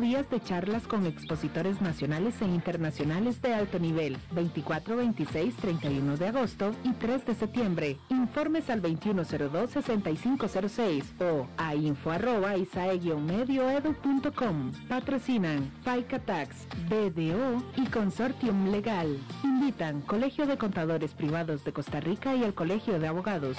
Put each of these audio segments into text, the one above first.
Días de charlas con expositores nacionales e internacionales de alto nivel, 24, 26, 31 de agosto y 3 de septiembre. Informes al 2102-6506 o a info arroba medioedu.com. Patrocinan FICA Tax, BDO y Consortium Legal. Invitan Colegio de Contadores Privados de Costa Rica y el Colegio de Abogados.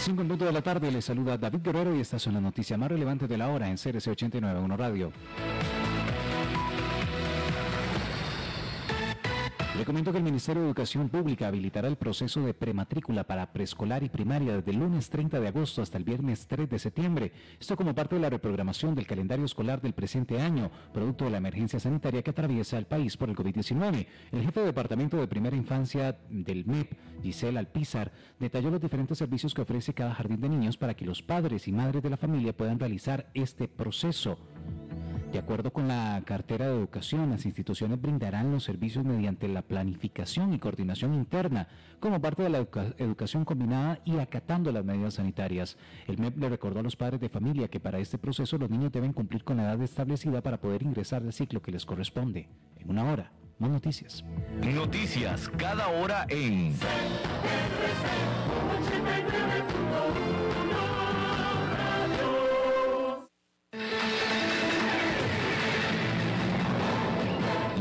5 minutos de la tarde les saluda David Guerrero y estas son las noticias más relevantes de la hora en CRC 89.1 Radio. Le que el Ministerio de Educación Pública habilitará el proceso de prematrícula para preescolar y primaria desde el lunes 30 de agosto hasta el viernes 3 de septiembre. Esto como parte de la reprogramación del calendario escolar del presente año, producto de la emergencia sanitaria que atraviesa el país por el COVID-19. El jefe de Departamento de Primera Infancia del MEP, Giselle Alpizar, detalló los diferentes servicios que ofrece cada jardín de niños para que los padres y madres de la familia puedan realizar este proceso. De acuerdo con la cartera de educación, las instituciones brindarán los servicios mediante la planificación y coordinación interna como parte de la educación combinada y acatando las medidas sanitarias. El MEP le recordó a los padres de familia que para este proceso los niños deben cumplir con la edad establecida para poder ingresar al ciclo que les corresponde. En una hora, más noticias. Noticias cada hora en...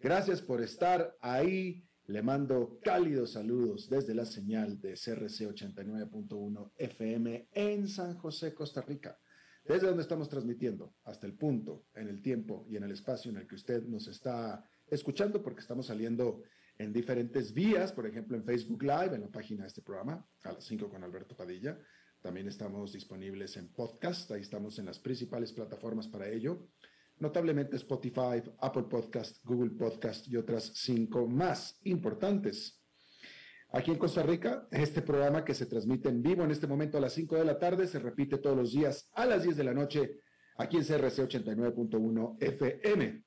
Gracias por estar ahí. Le mando cálidos saludos desde la señal de CRC 89.1 FM en San José, Costa Rica. Desde donde estamos transmitiendo hasta el punto, en el tiempo y en el espacio en el que usted nos está escuchando, porque estamos saliendo en diferentes vías, por ejemplo en Facebook Live, en la página de este programa, a las 5 con Alberto Padilla. También estamos disponibles en podcast, ahí estamos en las principales plataformas para ello notablemente Spotify, Apple Podcast, Google Podcast y otras cinco más importantes. Aquí en Costa Rica, este programa que se transmite en vivo en este momento a las 5 de la tarde se repite todos los días a las 10 de la noche aquí en CRC 89.1 FM.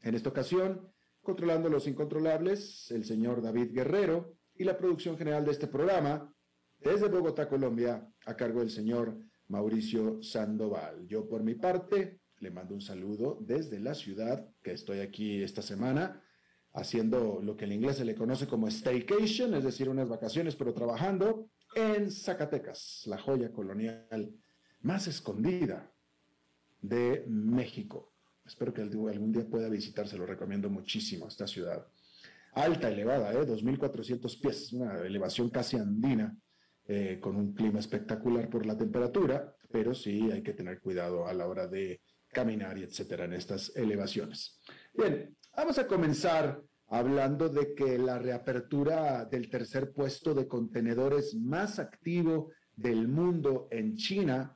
En esta ocasión, controlando los incontrolables, el señor David Guerrero y la producción general de este programa desde Bogotá, Colombia, a cargo del señor Mauricio Sandoval. Yo por mi parte le mando un saludo desde la ciudad, que estoy aquí esta semana, haciendo lo que en inglés se le conoce como staycation, es decir, unas vacaciones, pero trabajando en Zacatecas, la joya colonial más escondida de México. Espero que algún día pueda visitar, se lo recomiendo muchísimo, esta ciudad. Alta, elevada, ¿eh? 2.400 pies, una elevación casi andina, eh, con un clima espectacular por la temperatura, pero sí hay que tener cuidado a la hora de caminar y etcétera en estas elevaciones. Bien, vamos a comenzar hablando de que la reapertura del tercer puesto de contenedores más activo del mundo en China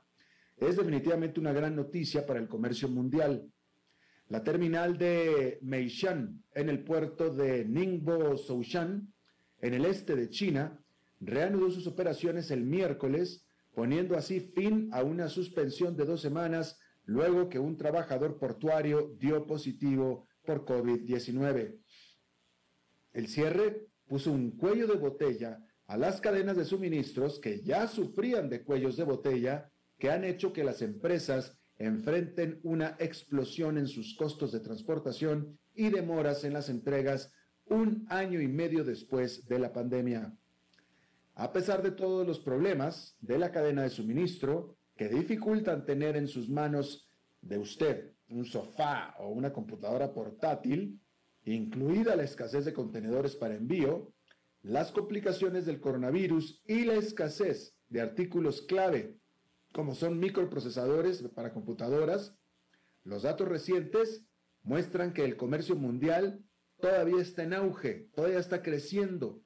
es definitivamente una gran noticia para el comercio mundial. La terminal de Meishan en el puerto de Ningbo Soushan, en el este de China, reanudó sus operaciones el miércoles, poniendo así fin a una suspensión de dos semanas luego que un trabajador portuario dio positivo por COVID-19. El cierre puso un cuello de botella a las cadenas de suministros que ya sufrían de cuellos de botella que han hecho que las empresas enfrenten una explosión en sus costos de transportación y demoras en las entregas un año y medio después de la pandemia. A pesar de todos los problemas de la cadena de suministro que dificultan tener en sus manos de usted un sofá o una computadora portátil, incluida la escasez de contenedores para envío, las complicaciones del coronavirus y la escasez de artículos clave como son microprocesadores para computadoras, los datos recientes muestran que el comercio mundial todavía está en auge, todavía está creciendo,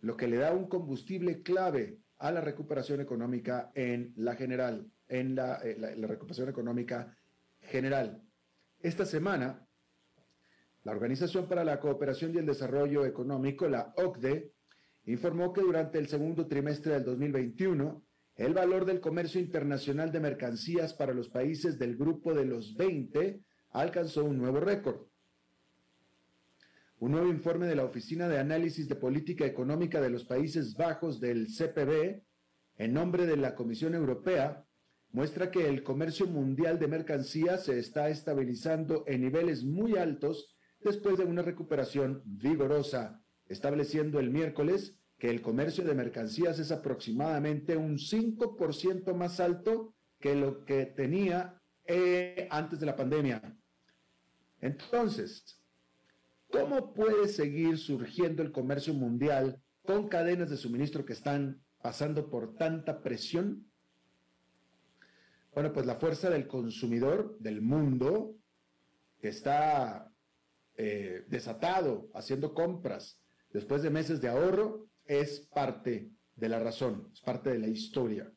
lo que le da un combustible clave a la recuperación económica en la general, en la, eh, la recuperación económica general. Esta semana, la Organización para la Cooperación y el Desarrollo Económico, la OCDE, informó que durante el segundo trimestre del 2021, el valor del comercio internacional de mercancías para los países del grupo de los 20 alcanzó un nuevo récord. Un nuevo informe de la Oficina de Análisis de Política Económica de los Países Bajos del CPB, en nombre de la Comisión Europea, muestra que el comercio mundial de mercancías se está estabilizando en niveles muy altos después de una recuperación vigorosa, estableciendo el miércoles que el comercio de mercancías es aproximadamente un 5% más alto que lo que tenía eh, antes de la pandemia. Entonces, ¿cómo puede seguir surgiendo el comercio mundial con cadenas de suministro que están pasando por tanta presión? Bueno, pues la fuerza del consumidor del mundo que está eh, desatado haciendo compras después de meses de ahorro es parte de la razón, es parte de la historia.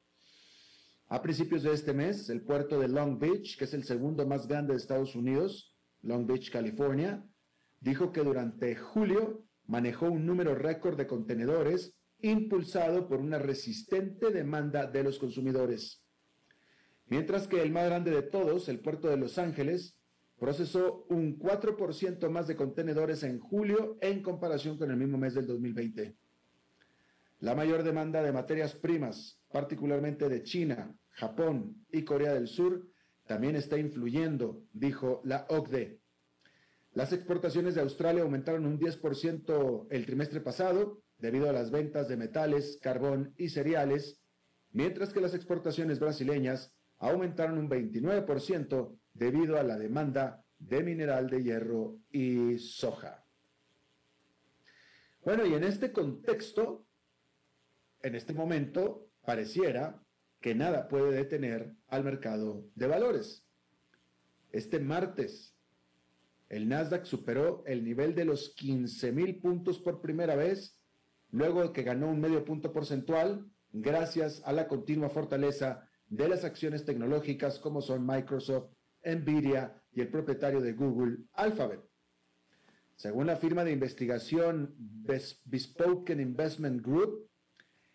A principios de este mes, el puerto de Long Beach, que es el segundo más grande de Estados Unidos, Long Beach, California, dijo que durante julio manejó un número récord de contenedores impulsado por una resistente demanda de los consumidores. Mientras que el más grande de todos, el puerto de Los Ángeles, procesó un 4% más de contenedores en julio en comparación con el mismo mes del 2020. La mayor demanda de materias primas, particularmente de China, Japón y Corea del Sur, también está influyendo, dijo la OCDE. Las exportaciones de Australia aumentaron un 10% el trimestre pasado debido a las ventas de metales, carbón y cereales, mientras que las exportaciones brasileñas aumentaron un 29% debido a la demanda de mineral de hierro y soja. Bueno, y en este contexto, en este momento pareciera que nada puede detener al mercado de valores. Este martes, el Nasdaq superó el nivel de los 15 mil puntos por primera vez, luego de que ganó un medio punto porcentual, gracias a la continua fortaleza de las acciones tecnológicas como son Microsoft, Nvidia y el propietario de Google, Alphabet. Según la firma de investigación Bespoken Investment Group,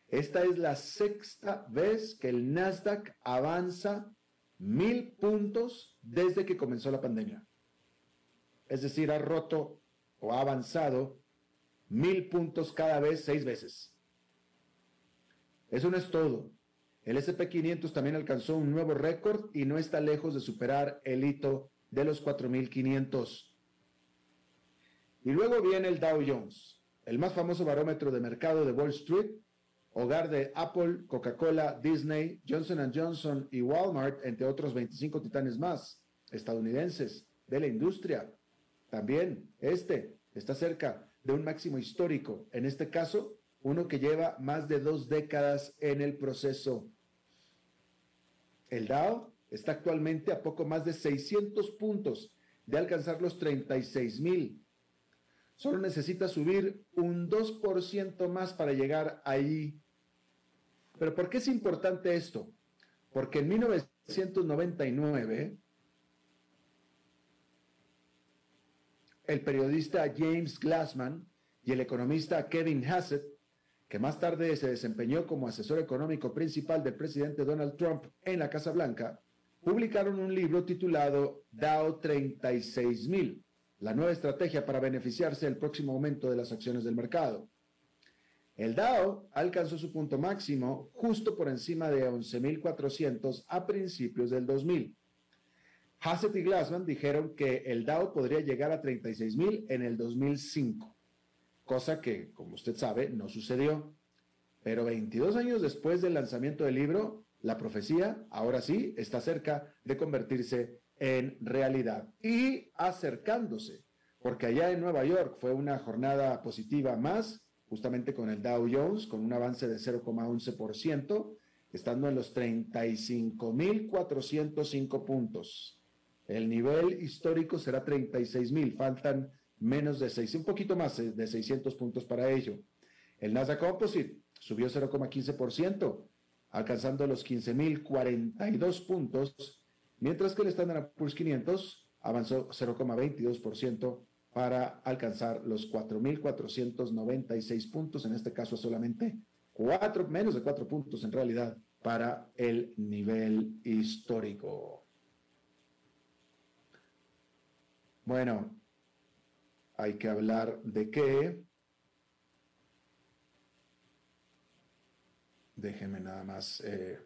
esta es la sexta vez que el Nasdaq avanza mil puntos desde que comenzó la pandemia. Es decir, ha roto o ha avanzado mil puntos cada vez, seis veces. Eso no es todo. El SP500 también alcanzó un nuevo récord y no está lejos de superar el hito de los 4.500. Y luego viene el Dow Jones, el más famoso barómetro de mercado de Wall Street, hogar de Apple, Coca-Cola, Disney, Johnson Johnson y Walmart, entre otros 25 titanes más estadounidenses de la industria. También este está cerca de un máximo histórico, en este caso, uno que lleva más de dos décadas en el proceso. El Dow está actualmente a poco más de 600 puntos de alcanzar los 36 mil. Solo necesita subir un 2% más para llegar ahí pero ¿por qué es importante esto? Porque en 1999 el periodista James Glassman y el economista Kevin Hassett, que más tarde se desempeñó como asesor económico principal del presidente Donald Trump en la Casa Blanca, publicaron un libro titulado Dow 36.000, la nueva estrategia para beneficiarse del próximo aumento de las acciones del mercado. El Dow alcanzó su punto máximo justo por encima de 11.400 a principios del 2000. Hassett y Glassman dijeron que el Dow podría llegar a 36.000 en el 2005, cosa que, como usted sabe, no sucedió. Pero 22 años después del lanzamiento del libro, la profecía, ahora sí, está cerca de convertirse en realidad y acercándose, porque allá en Nueva York fue una jornada positiva más justamente con el Dow Jones, con un avance de 0,11%, estando en los 35.405 puntos. El nivel histórico será 36.000, faltan menos de 6, un poquito más de 600 puntos para ello. El Nasdaq Composite subió 0,15%, alcanzando los 15.042 puntos, mientras que el Standard Poor's 500 avanzó 0,22%, para alcanzar los 4.496 puntos, en este caso solamente cuatro, menos de cuatro puntos en realidad para el nivel histórico. Bueno, hay que hablar de qué. Déjeme nada más eh,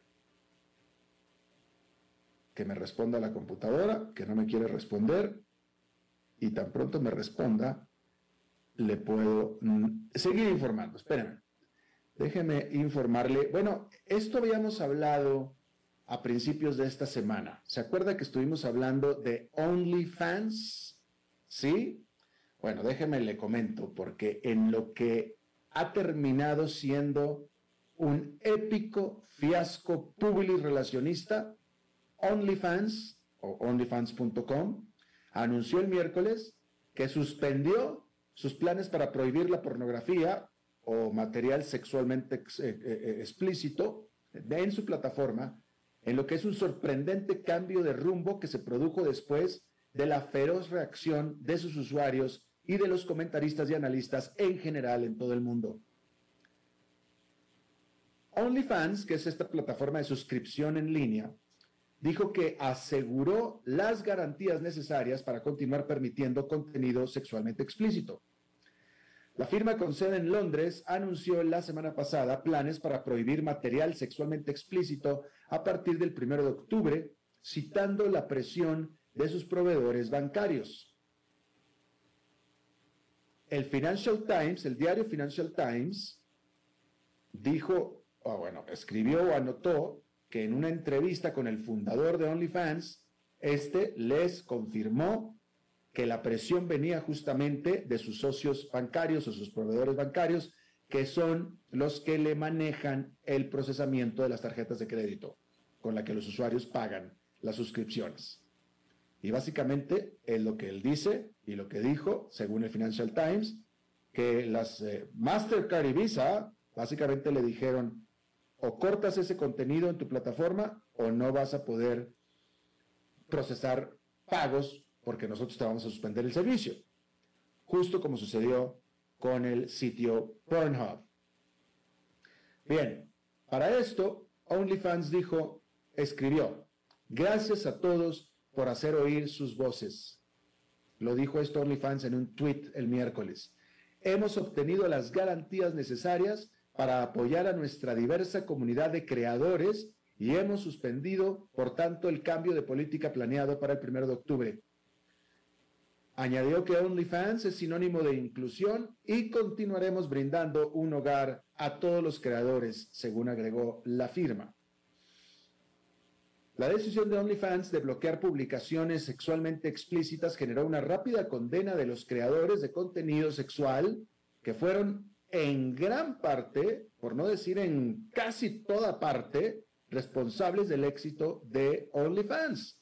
que me responda la computadora, que no me quiere responder y tan pronto me responda, le puedo mm, seguir informando. Espérenme. Déjeme informarle. Bueno, esto habíamos hablado a principios de esta semana. ¿Se acuerda que estuvimos hablando de OnlyFans? ¿Sí? Bueno, déjeme le comento, porque en lo que ha terminado siendo un épico fiasco público relacionista, OnlyFans o onlyfans.com anunció el miércoles que suspendió sus planes para prohibir la pornografía o material sexualmente eh, eh, eh, explícito en su plataforma, en lo que es un sorprendente cambio de rumbo que se produjo después de la feroz reacción de sus usuarios y de los comentaristas y analistas en general en todo el mundo. OnlyFans, que es esta plataforma de suscripción en línea, dijo que aseguró las garantías necesarias para continuar permitiendo contenido sexualmente explícito. La firma con sede en Londres anunció la semana pasada planes para prohibir material sexualmente explícito a partir del 1 de octubre, citando la presión de sus proveedores bancarios. El Financial Times, el diario Financial Times, dijo, o bueno, escribió o anotó que en una entrevista con el fundador de OnlyFans, este les confirmó que la presión venía justamente de sus socios bancarios o sus proveedores bancarios, que son los que le manejan el procesamiento de las tarjetas de crédito con la que los usuarios pagan las suscripciones. Y básicamente es lo que él dice y lo que dijo, según el Financial Times, que las eh, Mastercard y Visa básicamente le dijeron, o cortas ese contenido en tu plataforma o no vas a poder procesar pagos porque nosotros te vamos a suspender el servicio. Justo como sucedió con el sitio Pornhub. Bien, para esto, OnlyFans dijo, escribió, gracias a todos por hacer oír sus voces. Lo dijo esto OnlyFans en un tweet el miércoles. Hemos obtenido las garantías necesarias para apoyar a nuestra diversa comunidad de creadores y hemos suspendido, por tanto, el cambio de política planeado para el 1 de octubre. Añadió que OnlyFans es sinónimo de inclusión y continuaremos brindando un hogar a todos los creadores, según agregó la firma. La decisión de OnlyFans de bloquear publicaciones sexualmente explícitas generó una rápida condena de los creadores de contenido sexual que fueron en gran parte, por no decir en casi toda parte, responsables del éxito de OnlyFans.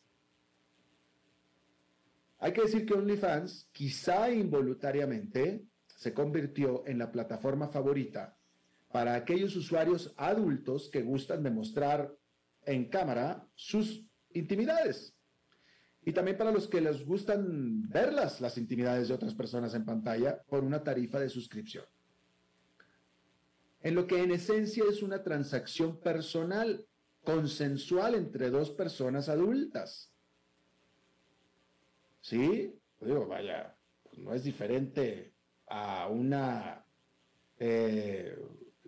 Hay que decir que OnlyFans, quizá involuntariamente, se convirtió en la plataforma favorita para aquellos usuarios adultos que gustan de mostrar en cámara sus intimidades. y también para los que les gustan verlas, las intimidades de otras personas en pantalla, por una tarifa de suscripción. En lo que en esencia es una transacción personal, consensual entre dos personas adultas. ¿Sí? Pues digo, vaya, pues no es diferente a una eh,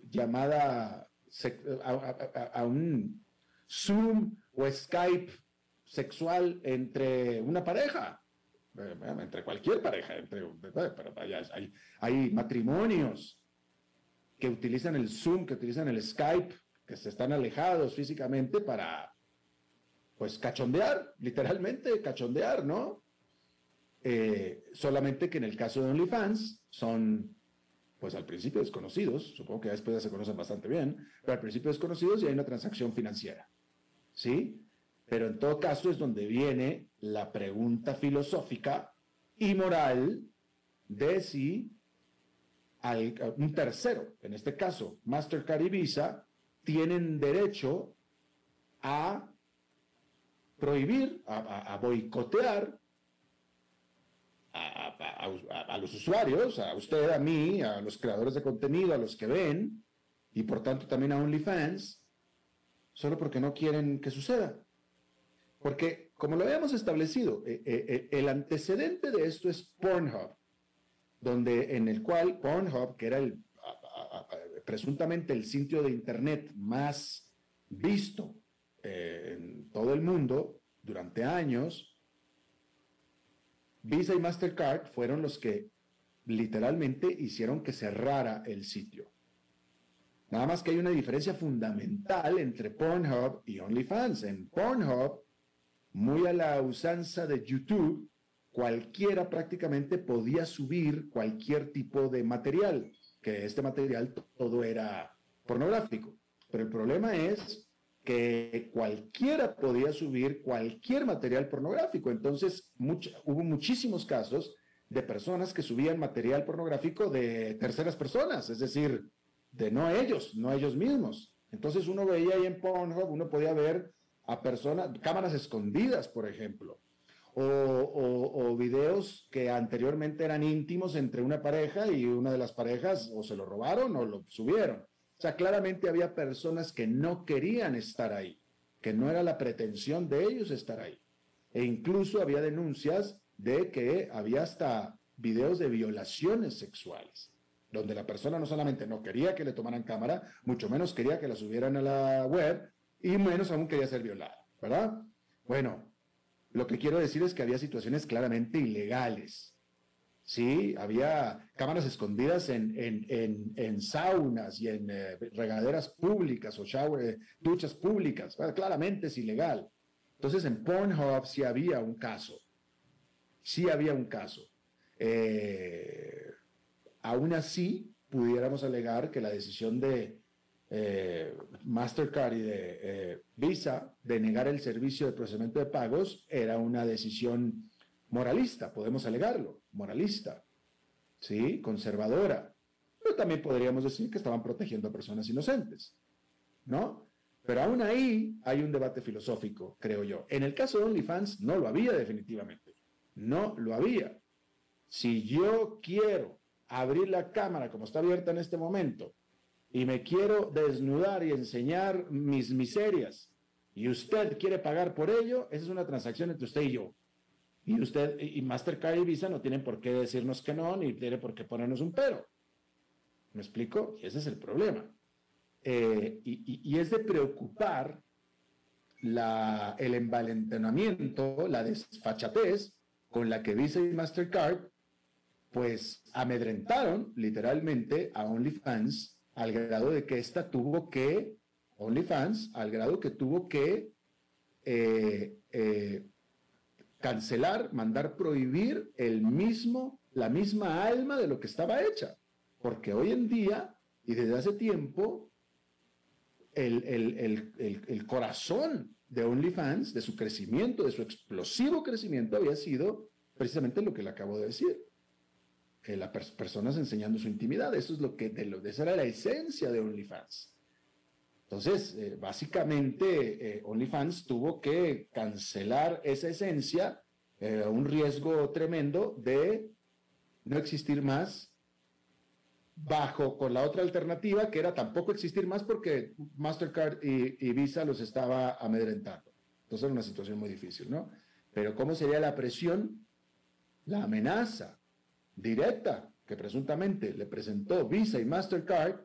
llamada, a un Zoom o Skype sexual entre una pareja, entre cualquier pareja, entre, hay, hay matrimonios que utilizan el Zoom, que utilizan el Skype, que se están alejados físicamente para, pues, cachondear, literalmente cachondear, ¿no? Eh, solamente que en el caso de OnlyFans son, pues al principio desconocidos, supongo que después ya se conocen bastante bien, pero al principio desconocidos y hay una transacción financiera, ¿sí? Pero en todo caso es donde viene la pregunta filosófica y moral de si un tercero, en este caso Mastercard y Visa, tienen derecho a prohibir, a, boicotear a, los usuarios, a usted, a mí, a los creadores de contenido, a los que ven, y por tanto también a OnlyFans, solo porque no quieren que suceda. Porque, como lo habíamos establecido, eh, eh, eh, el antecedente de esto es Pornhub, donde en el cual Pornhub, que era el, presuntamente el sitio de Internet más visto en todo el mundo durante años, Visa y Mastercard fueron los que literalmente hicieron que cerrara el sitio. Nada más que hay una diferencia fundamental entre Pornhub y OnlyFans. En Pornhub muy a la usanza de YouTube, cualquiera prácticamente podía subir cualquier tipo de material, que este material todo era pornográfico. Pero el problema es que cualquiera podía subir cualquier material pornográfico. Entonces hubo muchísimos casos de personas que subían material pornográfico de terceras personas, es decir, de no ellos, no ellos mismos. Entonces uno veía ahí en Pornhub, uno podía ver a personas, cámaras escondidas, por ejemplo, o, videos que anteriormente eran íntimos entre una pareja y una de las parejas o se lo robaron o lo subieron. O sea, claramente había personas que no querían estar ahí, que no era la pretensión de ellos estar ahí. E incluso había denuncias de que había hasta videos de violaciones sexuales, donde la persona no solamente no quería que le tomaran cámara, mucho menos quería que la subieran a la web, y menos aún quería ser violada, ¿verdad? Bueno, lo que quiero decir es que había situaciones claramente ilegales. Sí, había cámaras escondidas en, en, saunas y en eh, regaderas públicas o shower, eh, duchas públicas. claramente es ilegal. Entonces en Pornhub sí había un caso. Sí había un caso. Eh, aún así, pudiéramos alegar que la decisión de, eh, Mastercard y de Visa de negar el servicio de procesamiento de pagos era una decisión moralista, podemos alegarlo, moralista, ¿sí? Conservadora. Pero también podríamos decir que estaban protegiendo a personas inocentes, ¿no? Pero aún ahí hay un debate filosófico, creo yo. En el caso de OnlyFans no lo había definitivamente, no lo había. Si yo quiero abrir la cámara como está abierta en este momento y me quiero desnudar y enseñar mis miserias y usted quiere pagar por ello, esa es una transacción entre usted y yo. Y usted y Mastercard y Visa no tienen por qué decirnos que no, ni tiene por qué ponernos un pero. ¿Me explico? Y ese es el problema. Eh, y, es de preocupar la, el envalentonamiento, la desfachatez con la que Visa y Mastercard, pues amedrentaron literalmente a OnlyFans al grado de que esta tuvo que, OnlyFans, al grado que tuvo que eh, eh, cancelar, mandar prohibir el mismo, la misma alma de lo que estaba hecha. Porque hoy en día y desde hace tiempo, el, el corazón de OnlyFans, de su crecimiento, de su explosivo crecimiento, había sido precisamente lo que le acabo de decir las personas enseñando su intimidad. Eso es lo que, de lo, esa era la esencia de OnlyFans. Entonces, eh, básicamente, eh, OnlyFans tuvo que cancelar esa esencia eh, un riesgo tremendo de no existir más bajo con la otra alternativa que era tampoco existir más porque Mastercard y, Visa los estaba amedrentando. Entonces era una situación muy difícil, ¿no? Pero ¿cómo sería la presión, la amenaza directa que presuntamente le presentó Visa y Mastercard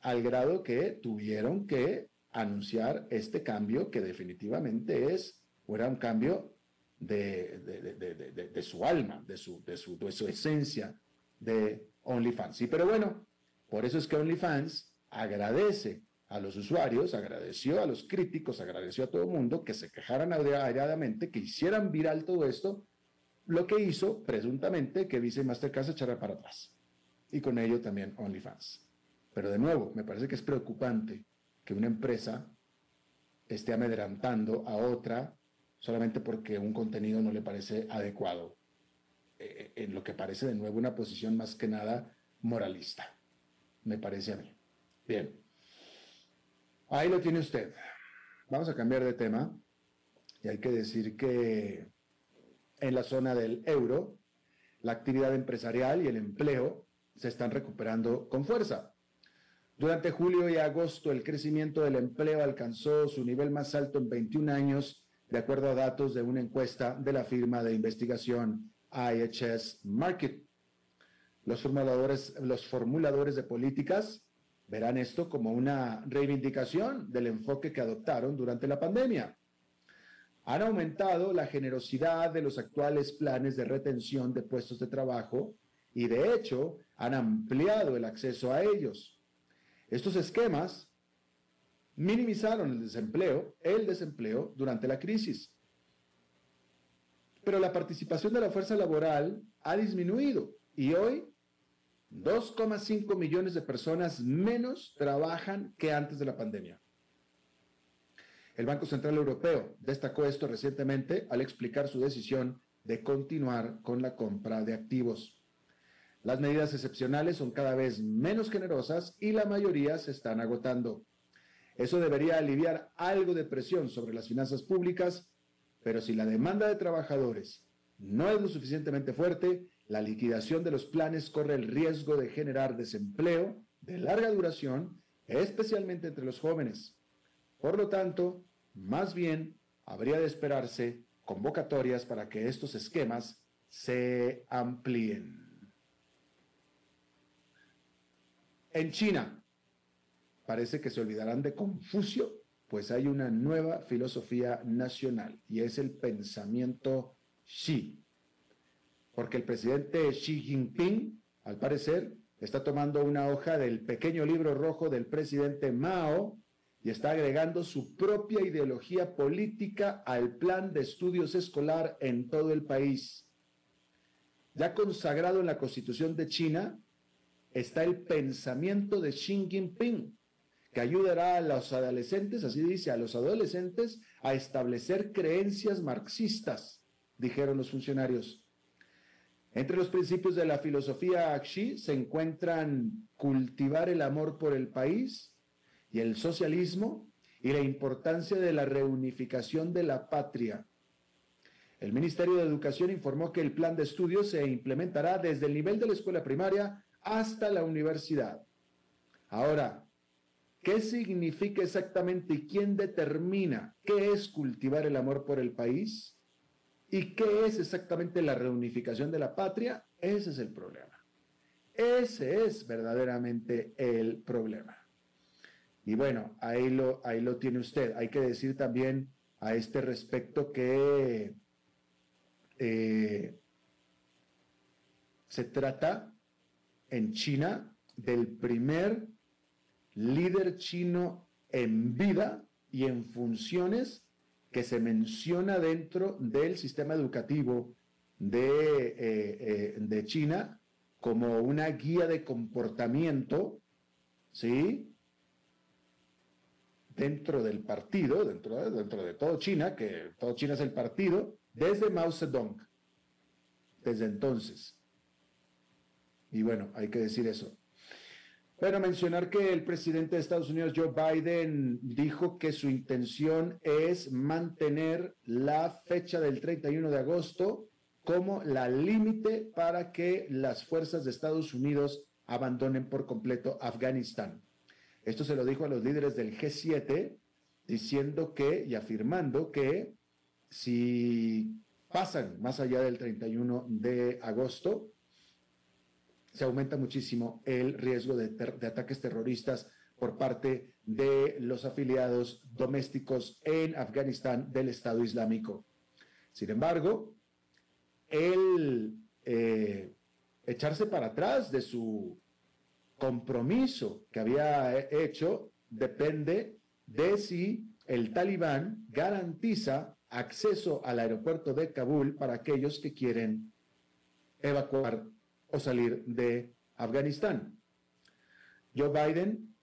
al grado que tuvieron que anunciar este cambio que definitivamente es, o era un cambio de, su alma, de su, de, su, de su esencia de OnlyFans. Sí, pero bueno, por eso es que OnlyFans agradece a los usuarios, agradeció a los críticos, agradeció a todo el mundo que se quejaran airadamente, que hicieran viral todo esto, lo que hizo presuntamente que Visa y Mastercard se echara para atrás. Y con ello también OnlyFans. Pero de nuevo, me parece que es preocupante que una empresa esté amedrantando a otra solamente porque un contenido no le parece adecuado, eh, en lo que parece de nuevo una posición más que nada moralista, me parece a mí. Bien, ahí lo tiene usted. Vamos a cambiar de tema y hay que decir que en la zona del euro, la actividad empresarial y el empleo se están recuperando con fuerza. Durante julio y agosto, el crecimiento del empleo alcanzó su nivel más alto en 21 años de acuerdo a datos de una encuesta de la firma de investigación IHS Market. Los formuladores, los formuladores de políticas verán esto como una reivindicación del enfoque que adoptaron durante la pandemia. Han aumentado la generosidad de los actuales planes de retención de puestos de trabajo y de hecho han ampliado el acceso a ellos. Estos esquemas minimizaron el desempleo, el desempleo durante la crisis. Pero la participación de la fuerza laboral ha disminuido y hoy 2,5 millones de personas menos trabajan que antes de la pandemia. El Banco Central Europeo destacó esto recientemente al explicar su decisión de continuar con la compra de activos. Las medidas excepcionales son cada vez menos generosas y la mayoría se están agotando. Eso debería aliviar algo de presión sobre las finanzas públicas, pero si la demanda de trabajadores no es lo suficientemente fuerte, la liquidación de los planes corre el riesgo de generar desempleo de larga duración, especialmente entre los jóvenes. Por lo tanto, más bien habría de esperarse convocatorias para que estos esquemas se amplíen. En China, parece que se olvidarán de Confucio, pues hay una nueva filosofía nacional y es el pensamiento Xi. Porque el presidente Xi Jinping, al parecer, está tomando una hoja del pequeño libro rojo del presidente Mao y está agregando su propia ideología política al plan de estudios escolar en todo el país. Ya consagrado en la constitución de China está el pensamiento de Xi Jinping, que ayudará a los adolescentes, así dice, a los adolescentes a establecer creencias marxistas, dijeron los funcionarios. Entre los principios de la filosofía Xi se encuentran cultivar el amor por el país y el socialismo y la importancia de la reunificación de la patria. El Ministerio de Educación informó que el plan de estudios se implementará desde el nivel de la escuela primaria hasta la universidad. Ahora, ¿Qué significa exactamente y quién determina qué es cultivar el amor por el país? ¿Y qué es exactamente la reunificación de la patria? Ese es el problema. Ese es verdaderamente el problema. Y bueno, ahí lo, ahí lo tiene usted. Hay que decir también a este respecto que eh, se trata en China del primer líder chino en vida y en funciones que se menciona dentro del sistema educativo de, eh, eh, de China como una guía de comportamiento, ¿sí? Dentro del partido, dentro de, dentro de todo China, que todo China es el partido, desde Mao Zedong, desde entonces. Y bueno, hay que decir eso. Bueno, mencionar que el presidente de Estados Unidos, Joe Biden, dijo que su intención es mantener la fecha del 31 de agosto como la límite para que las fuerzas de Estados Unidos abandonen por completo Afganistán. Esto se lo dijo a los líderes del G7, diciendo que y afirmando que si pasan más allá del 31 de agosto, se aumenta muchísimo el riesgo de, ataques terroristas por parte de los afiliados domésticos en Afganistán del Estado Islámico. Sin embargo, el eh, echarse para atrás de su compromiso que había hecho depende de si el talibán garantiza acceso al aeropuerto de Kabul para aquellos que quieren evacuar o salir de Afganistán. Joe Biden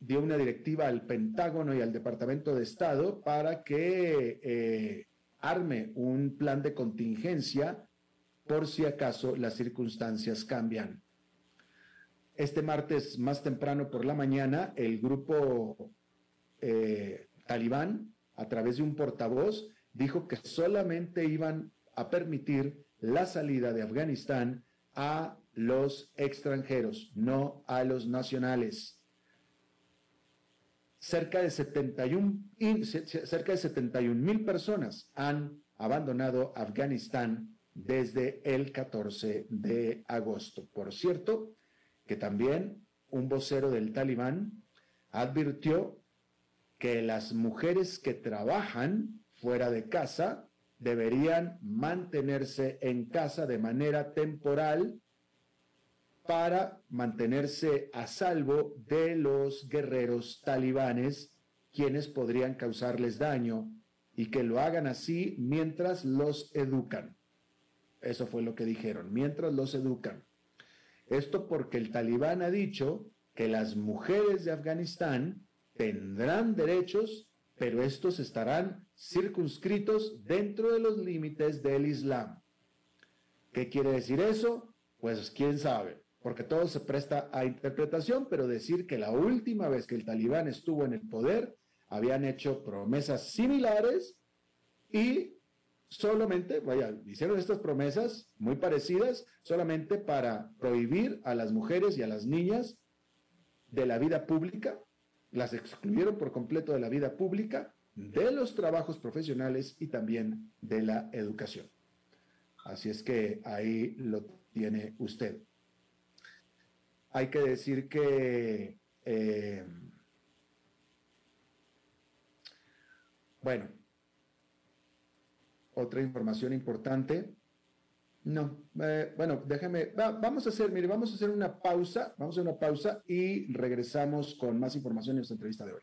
dio una directiva al Pentágono y al Departamento de Estado para que eh, arme un plan de contingencia por si acaso las circunstancias cambian. Este martes, más temprano por la mañana, el grupo eh, talibán, a través de un portavoz, dijo que solamente iban a permitir la salida de Afganistán a los extranjeros, no a los nacionales. Cerca de 71, cerca de 71 mil personas han abandonado Afganistán desde el 14 de agosto. Por cierto, que también un vocero del talibán advirtió que las mujeres que trabajan fuera de casa deberían mantenerse en casa de manera temporal para mantenerse a salvo de los guerreros talibanes, quienes podrían causarles daño y que lo hagan así mientras los educan. Eso fue lo que dijeron, mientras los educan. Esto porque el talibán ha dicho que las mujeres de Afganistán tendrán derechos, pero estos estarán circunscritos dentro de los límites del Islam. ¿Qué quiere decir eso? Pues quién sabe, porque todo se presta a interpretación, pero decir que la última vez que el talibán estuvo en el poder, habían hecho promesas similares y solamente, vaya, hicieron estas promesas muy parecidas solamente para prohibir a las mujeres y a las niñas de la vida pública, las excluyeron por completo de la vida pública, de los trabajos profesionales y también de la educación. Así es que ahí lo tiene usted. Hay que decir que, eh, bueno, otra información importante. No, eh, bueno, déjame, vamos a hacer, mire, vamos a hacer una pausa, vamos a hacer una pausa y regresamos con más información en nuestra entrevista de hoy.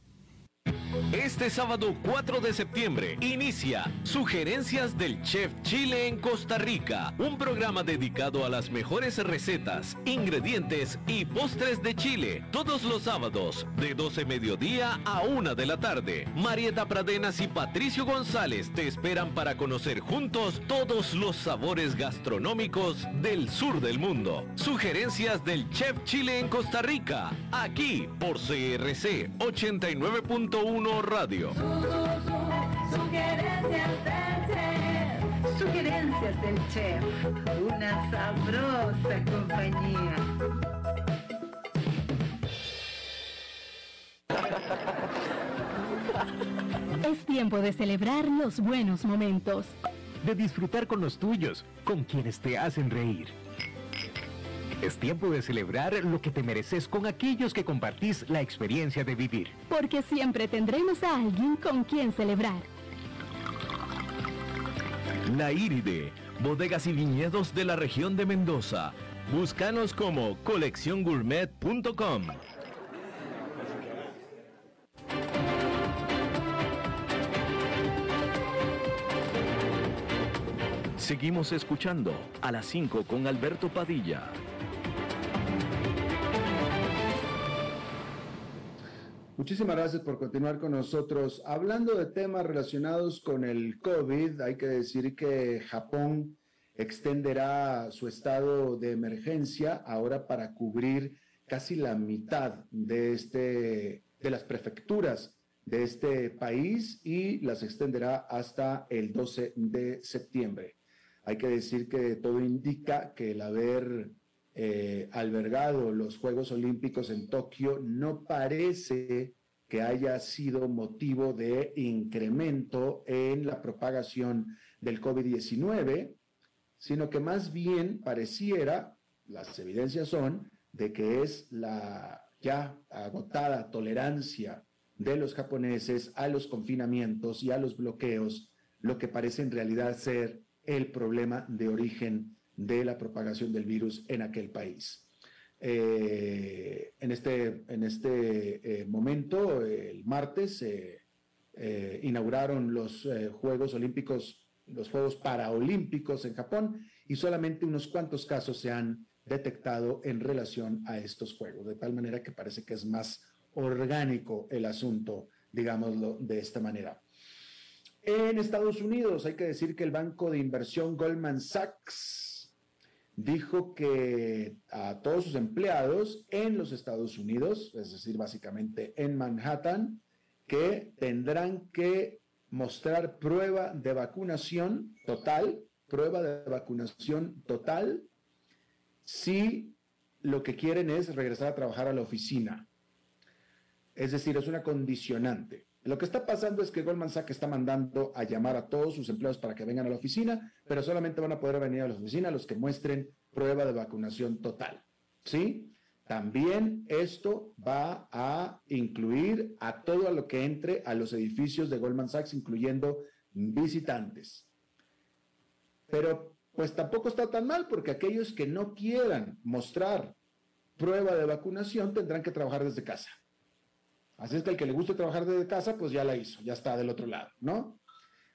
Este sábado 4 de septiembre inicia Sugerencias del Chef Chile en Costa Rica, un programa dedicado a las mejores recetas, ingredientes y postres de Chile, todos los sábados de 12 mediodía a 1 de la tarde. Marieta Pradenas y Patricio González te esperan para conocer juntos todos los sabores gastronómicos del sur del mundo. Sugerencias del Chef Chile en Costa Rica, aquí por CRC 89.1 Sabor Radio. sugerencias del chef. Sugerencias del chef. Una sabrosa compañía. Es tiempo de celebrar los buenos momentos. De disfrutar con los tuyos, con quienes te hacen reír. Es tiempo de celebrar lo que te mereces con aquellos que compartís la experiencia de vivir. Porque siempre tendremos a alguien con quien celebrar. La Iride, bodegas y viñedos de la región de Mendoza. Búscanos como colecciongourmet.com. Seguimos escuchando a las 5 con Alberto Padilla. Muchísimas gracias por continuar con nosotros. Hablando de temas relacionados con el COVID, hay que decir que Japón extenderá su estado de emergencia ahora para cubrir casi la mitad de, este, de las prefecturas de este país y las extenderá hasta el 12 de septiembre. Hay que decir que todo indica que el haber eh, albergado los Juegos Olímpicos en Tokio no parece que haya sido motivo de incremento en la propagación del COVID-19, sino que más bien pareciera, las evidencias son, de que es la ya agotada tolerancia de los japoneses a los confinamientos y a los bloqueos, lo que parece en realidad ser el problema de origen de la propagación del virus en aquel país. Eh, en este, en este eh, momento, el martes, eh, inauguraron los Juegos Olímpicos, los Juegos Paraolímpicos en Japón y solamente unos cuantos casos se han detectado en relación a estos Juegos, de tal manera que parece que es más orgánico el asunto, digámoslo de esta manera. En Estados Unidos hay que decir que el banco de inversión Goldman Sachs dijo que a todos sus empleados en los Estados Unidos, es decir, básicamente en Manhattan, que tendrán que mostrar prueba de vacunación total, prueba de vacunación total, si lo que quieren es regresar a trabajar a la oficina. Es decir, es una condicionante. Lo que está pasando es que Goldman Sachs está mandando a llamar a todos sus empleados para que vengan a la oficina, pero solamente van a poder venir a la oficina los que muestren prueba de vacunación total. ¿Sí? También esto va a incluir a todo lo que entre a los edificios de Goldman Sachs, incluyendo visitantes. Pero pues tampoco está tan mal porque aquellos que no quieran mostrar prueba de vacunación tendrán que trabajar desde casa. Así es que el que le guste trabajar desde casa, pues ya la hizo, ya está del otro lado, ¿no?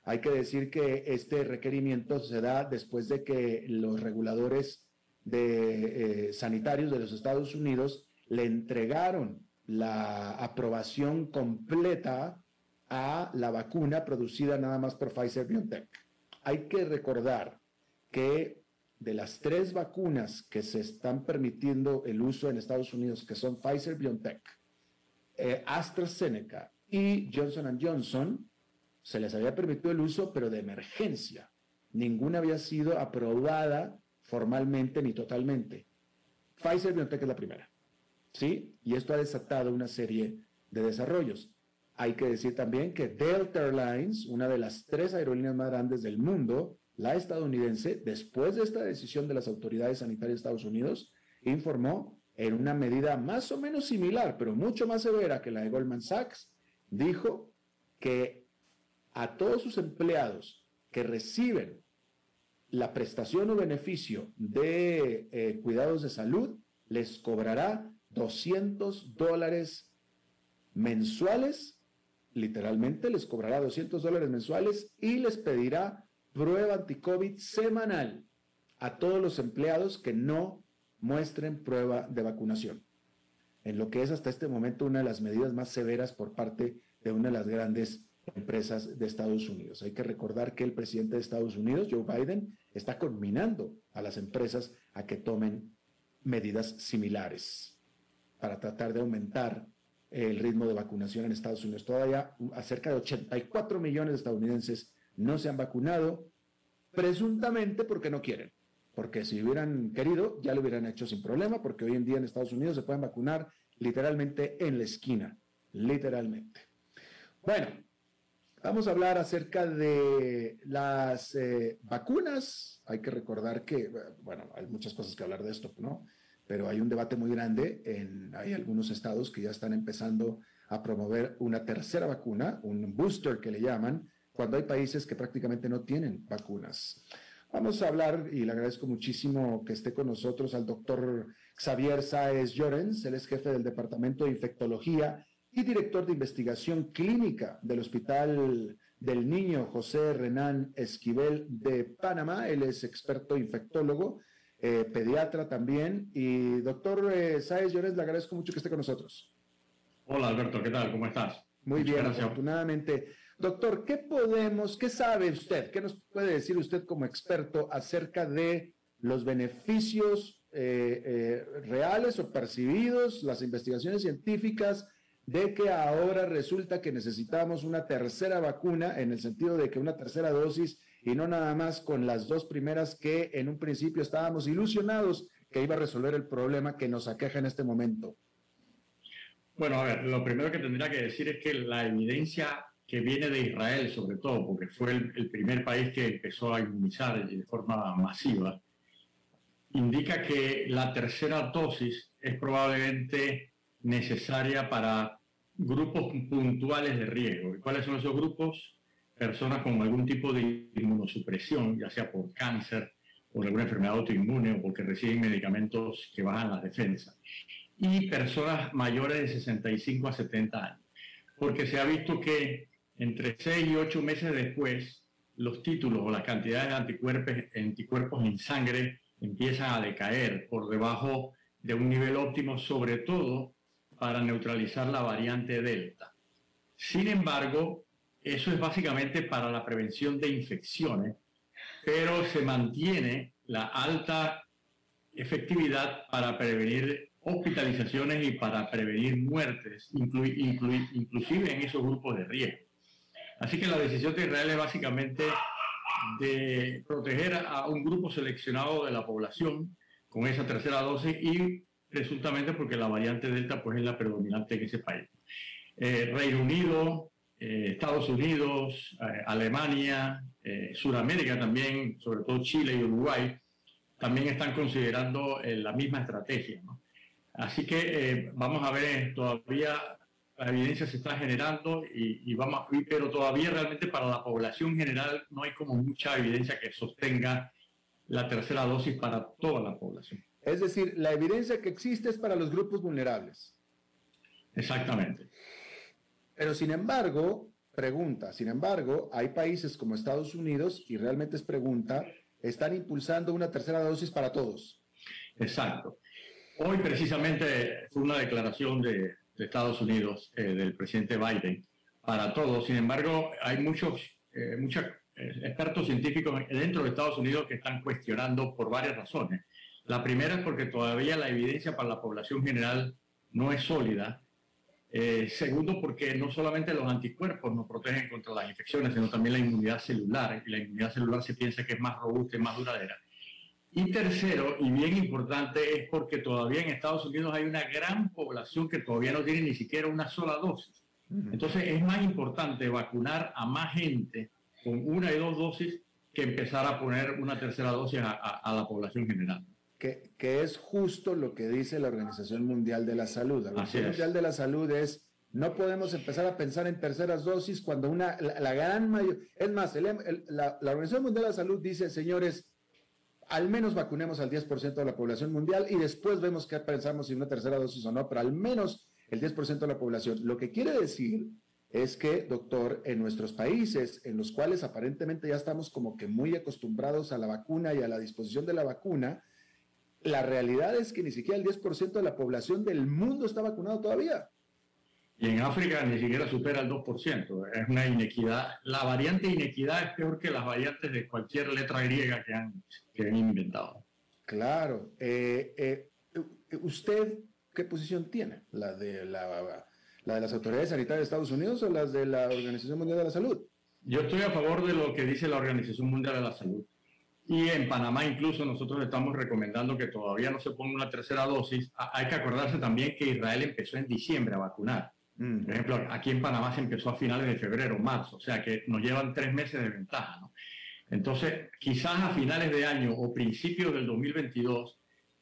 Hay que decir que este requerimiento se da después de que los reguladores de, eh, sanitarios de los Estados Unidos le entregaron la aprobación completa a la vacuna producida nada más por Pfizer BioNTech. Hay que recordar que de las tres vacunas que se están permitiendo el uso en Estados Unidos, que son Pfizer BioNTech, eh, AstraZeneca y Johnson Johnson se les había permitido el uso, pero de emergencia. Ninguna había sido aprobada formalmente ni totalmente. Pfizer BioNTech es la primera. ¿Sí? Y esto ha desatado una serie de desarrollos. Hay que decir también que Delta Airlines, una de las tres aerolíneas más grandes del mundo, la estadounidense, después de esta decisión de las autoridades sanitarias de Estados Unidos, informó en una medida más o menos similar, pero mucho más severa que la de Goldman Sachs, dijo que a todos sus empleados que reciben la prestación o beneficio de eh, cuidados de salud les cobrará 200 dólares mensuales, literalmente les cobrará 200 dólares mensuales y les pedirá prueba anti-COVID semanal a todos los empleados que no muestren prueba de vacunación, en lo que es hasta este momento una de las medidas más severas por parte de una de las grandes empresas de Estados Unidos. Hay que recordar que el presidente de Estados Unidos, Joe Biden, está conminando a las empresas a que tomen medidas similares para tratar de aumentar el ritmo de vacunación en Estados Unidos. Todavía cerca de 84 millones de estadounidenses no se han vacunado, presuntamente porque no quieren. Porque si hubieran querido, ya lo hubieran hecho sin problema, porque hoy en día en Estados Unidos se pueden vacunar literalmente en la esquina, literalmente. Bueno, vamos a hablar acerca de las eh, vacunas. Hay que recordar que, bueno, hay muchas cosas que hablar de esto, ¿no? Pero hay un debate muy grande. En, hay algunos estados que ya están empezando a promover una tercera vacuna, un booster que le llaman, cuando hay países que prácticamente no tienen vacunas. Vamos a hablar, y le agradezco muchísimo que esté con nosotros al doctor Xavier Sáez Llorens, él es jefe del Departamento de Infectología y director de investigación clínica del Hospital del Niño José Renán Esquivel de Panamá. Él es experto infectólogo, eh, pediatra también. Y doctor eh, Sáez Llorens, le agradezco mucho que esté con nosotros. Hola Alberto, ¿qué tal? ¿Cómo estás? Muy bien, afortunadamente. Doctor, ¿qué podemos, qué sabe usted, qué nos puede decir usted como experto acerca de los beneficios eh, eh, reales o percibidos, las investigaciones científicas de que ahora resulta que necesitamos una tercera vacuna en el sentido de que una tercera dosis y no nada más con las dos primeras que en un principio estábamos ilusionados que iba a resolver el problema que nos aqueja en este momento? Bueno, a ver, lo primero que tendría que decir es que la evidencia que viene de Israel sobre todo, porque fue el, primer país que empezó a inmunizar de forma masiva, indica que la tercera dosis es probablemente necesaria para grupos puntuales de riesgo. cuáles son esos grupos? Personas con algún tipo de inmunosupresión, ya sea por cáncer, por alguna enfermedad autoinmune o porque reciben medicamentos que bajan la defensa. Y personas mayores de 65 a 70 años. Porque se ha visto que entre 6 y 8 meses después, los títulos o las cantidades de anticuerpos, anticuerpos en sangre empiezan a decaer por debajo de un nivel óptimo, sobre todo para neutralizar la variante Delta. Sin embargo, eso es básicamente para la prevención de infecciones, pero se mantiene la alta efectividad para prevenir hospitalizaciones y para prevenir muertes, inclusive en esos grupos de riesgo. Así que la decisión de Israel es básicamente de proteger a un grupo seleccionado de la población con esa tercera dosis y presuntamente porque la variante Delta pues es la predominante en ese país. Eh, Reino Unido, eh, Estados Unidos, eh, Alemania, Sudamérica también, sobre todo Chile y Uruguay, también están considerando la misma estrategia. Así que vamos a ver todavía la evidencia se está generando y, vamos, pero todavía realmente para la población general no hay como mucha evidencia que sostenga la tercera dosis para toda la población. Es decir, la evidencia que existe es para los grupos vulnerables. Exactamente. Pero sin embargo, pregunta, sin embargo, hay países como Estados Unidos, y realmente es pregunta, están impulsando una tercera dosis para todos. Exacto. Hoy precisamente fue una declaración de, de Estados Unidos, eh, del presidente Biden, para todos. Sin embargo, hay muchos, eh, muchos eh, expertos científicos dentro de Estados Unidos que están cuestionando por varias razones. La primera es porque todavía la evidencia para la población general no es sólida. segundo, porque no solamente los anticuerpos nos protegen contra las infecciones, sino también la inmunidad celular. Y la inmunidad celular se piensa que es más robusta y más duradera. Y tercero, y bien importante, es porque todavía en Estados Unidos hay una gran población que todavía no tiene ni siquiera una sola dosis. Entonces es más importante vacunar a más gente con una y dos dosis que empezar a poner una tercera dosis a, la población general. Que, que, es justo lo que dice la Organización Mundial de la Salud. La Organización Mundial de la Salud es, no podemos empezar a pensar en terceras dosis cuando una, la, gran mayoría, es más, la, la Organización Mundial de la Salud dice, señores, al menos vacunemos al 10% de la población mundial y después vemos qué pensamos si una tercera dosis o no, pero al menos el 10% de la población. Lo que quiere decir es que, doctor, en nuestros países en los cuales aparentemente ya estamos como que muy acostumbrados a la vacuna y a la disposición de la vacuna, la realidad es que ni siquiera el 10% de la población del mundo está vacunado todavía. Y en África ni siquiera supera el 2%. Es una inequidad. La variante inequidad es peor que las variantes de cualquier letra griega que han, que han inventado. Claro. Eh, eh, ¿Usted qué posición tiene? ¿La de la, ¿La de las autoridades sanitarias de Estados Unidos o las de la Organización Mundial de la Salud? Yo estoy a favor de lo que dice la Organización Mundial de la Salud. Y en Panamá incluso nosotros estamos recomendando que todavía no se ponga una tercera dosis. Hay que acordarse también que Israel empezó en diciembre a vacunar. Mm. Por ejemplo, aquí en Panamá se empezó a finales de febrero, marzo, o sea que nos llevan tres meses de ventaja. ¿no? Entonces, quizás a finales de año o principios del 2022,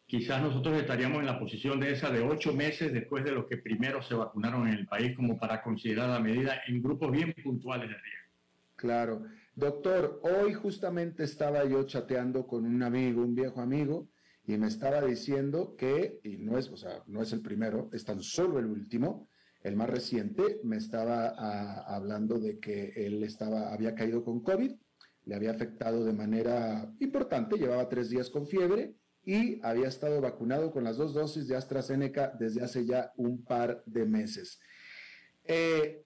quizás nosotros estaríamos en la posición de esa de ocho meses después de los que primero se vacunaron en el país, como para considerar la medida en grupos bien puntuales de riesgo. Claro. Doctor, hoy justamente estaba yo chateando con un amigo, un viejo amigo, y me estaba diciendo que, y no es, o sea, no es el primero, es tan solo el último, el más reciente, me estaba ah, hablando de que él estaba, había caído con COVID, le había afectado de manera importante, llevaba tres días con fiebre y había estado vacunado con las dos dosis de AstraZeneca desde hace ya un par de meses. Eh,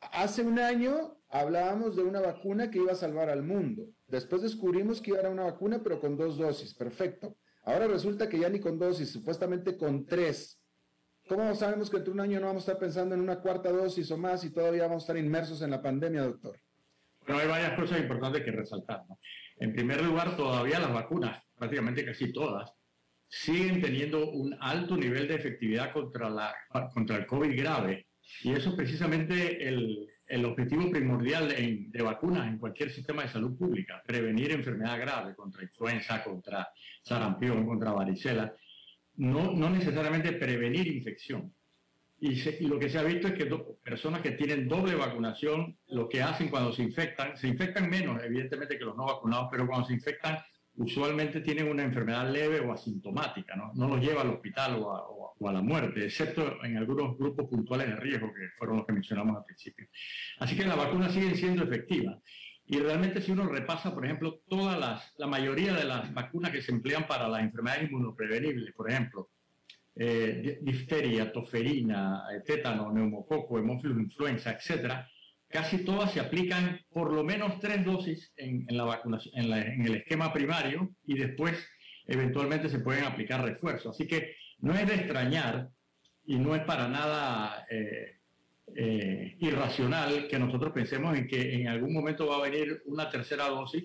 hace un año hablábamos de una vacuna que iba a salvar al mundo. Después descubrimos que iba a ser una vacuna, pero con dos dosis. Perfecto. Ahora resulta que ya ni con dosis, supuestamente con tres. ¿Cómo sabemos que entre un año no vamos a estar pensando en una cuarta dosis o más y todavía vamos a estar inmersos en la pandemia, doctor? Bueno, hay varias cosas importantes que resaltar. En primer lugar, todavía las vacunas, prácticamente casi todas, siguen teniendo un alto nivel de efectividad contra, la, contra el COVID grave. Y eso es precisamente el, el objetivo primordial de vacunas en cualquier sistema de salud pública, prevenir enfermedad grave contra influenza, contra sarampión, contra varicela, no, necesariamente prevenir infección. Y, lo que se ha visto es que personas que tienen doble vacunación, lo que hacen cuando se infectan, se infectan menos, evidentemente, que los no vacunados, pero cuando se infectan, usualmente tienen una enfermedad leve o asintomática, no, no los lleva al hospital o a, o a, la muerte, excepto en algunos grupos puntuales de riesgo, que fueron los que mencionamos al principio. Así que las vacunas siguen siendo efectivas. Y realmente si uno repasa, por ejemplo, todas las, la mayoría de las vacunas que se emplean para las enfermedades inmunoprevenibles, por ejemplo, eh, difteria, toferina, eh, tétano, neumococo, hemófilo influenza, etcétera, casi todas se aplican por lo menos tres dosis en, la vacunación, en, el esquema primario y después eventualmente se pueden aplicar refuerzos. Así que no es de extrañar y no es para nada eh, irracional que nosotros pensemos en que en algún momento va a venir una tercera dosis